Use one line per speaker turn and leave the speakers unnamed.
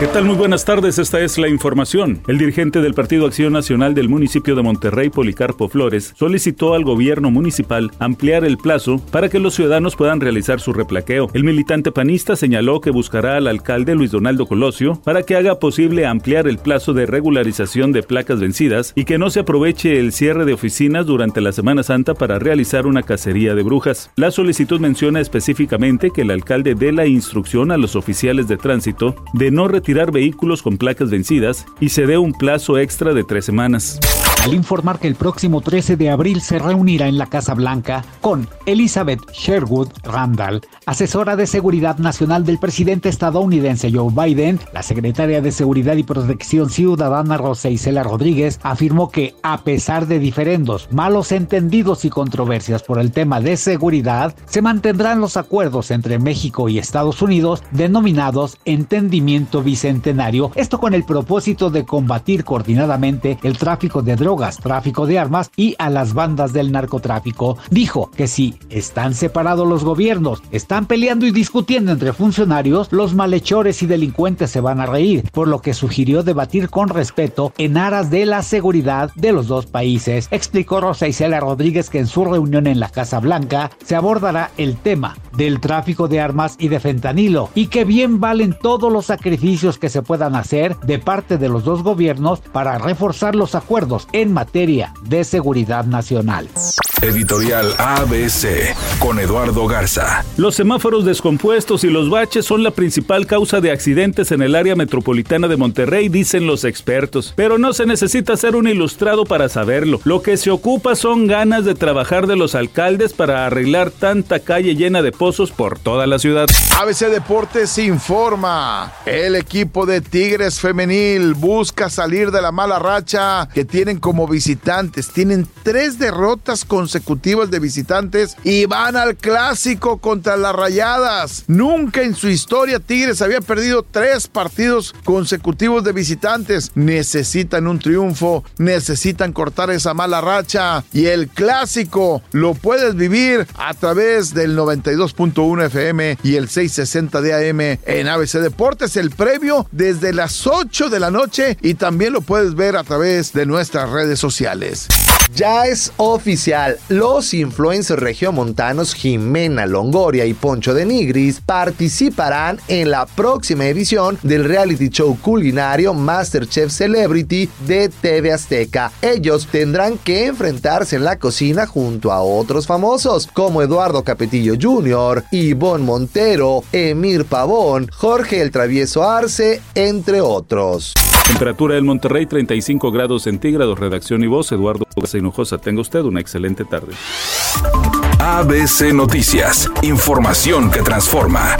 ¿Qué tal? Muy buenas tardes, esta es la información. El dirigente del Partido Acción Nacional del municipio de Monterrey, Policarpo Flores, solicitó al gobierno municipal ampliar el plazo para que los ciudadanos puedan realizar su replaqueo. El militante panista señaló que buscará al alcalde Luis Donaldo Colosio para que haga posible ampliar el plazo de regularización de placas vencidas y que no se aproveche el cierre de oficinas durante la Semana Santa para realizar una cacería de brujas. La solicitud menciona específicamente que el alcalde dé la instrucción a los oficiales de tránsito de no retirar tirar vehículos con placas vencidas y se dé un plazo extra de tres semanas
al informar que el próximo 13 de abril se reunirá en la Casa Blanca con Elizabeth Sherwood Randall, asesora de seguridad nacional del presidente estadounidense Joe Biden. La secretaria de Seguridad y Protección Ciudadana Rosa Isela Rodríguez afirmó que, a pesar de diferendos, malos entendidos y controversias por el tema de seguridad, se mantendrán los acuerdos entre México y Estados Unidos denominados Entendimiento Bicentenario, esto con el propósito de combatir coordinadamente el tráfico de drogas tráfico de armas y a las bandas del narcotráfico. Dijo que si están separados los gobiernos, están peleando y discutiendo entre funcionarios, los malhechores y delincuentes se van a reír, por lo que sugirió debatir con respeto en aras de la seguridad de los dos países. Explicó Rosa Isela Rodríguez que en su reunión en la Casa Blanca se abordará el tema del tráfico de armas y de fentanilo y que bien valen todos los sacrificios que se puedan hacer de parte de los dos gobiernos para reforzar los acuerdos en materia de seguridad nacional.
Editorial ABC con Eduardo Garza.
Los semáforos descompuestos y los baches son la principal causa de accidentes en el área metropolitana de Monterrey, dicen los expertos. Pero no se necesita ser un ilustrado para saberlo. Lo que se ocupa son ganas de trabajar de los alcaldes para arreglar tanta calle llena de pozos por toda la ciudad.
ABC Deportes informa. El equipo de Tigres Femenil busca salir de la mala racha que tienen como visitantes. Tienen tres derrotas con consecutivas de visitantes y van al clásico contra las Rayadas. Nunca en su historia Tigres había perdido tres partidos consecutivos de visitantes. Necesitan un triunfo, necesitan cortar esa mala racha y el clásico lo puedes vivir a través del 92.1 FM y el 660 de AM en ABC Deportes. El previo desde las 8 de la noche y también lo puedes ver a través de nuestras redes sociales.
Ya es oficial, los influencers regiomontanos Jimena Longoria y Poncho de Nigris participarán en la próxima edición del reality show culinario Masterchef Celebrity de TV Azteca. Ellos tendrán que enfrentarse en la cocina junto a otros famosos como Eduardo Capetillo Jr., Ivonne Montero, Emir Pavón, Jorge el Travieso Arce, entre otros.
Temperatura del Monterrey 35 grados centígrados. Redacción y voz Eduardo Hinojosa. Tenga usted una excelente tarde.
ABC Noticias. Información que transforma.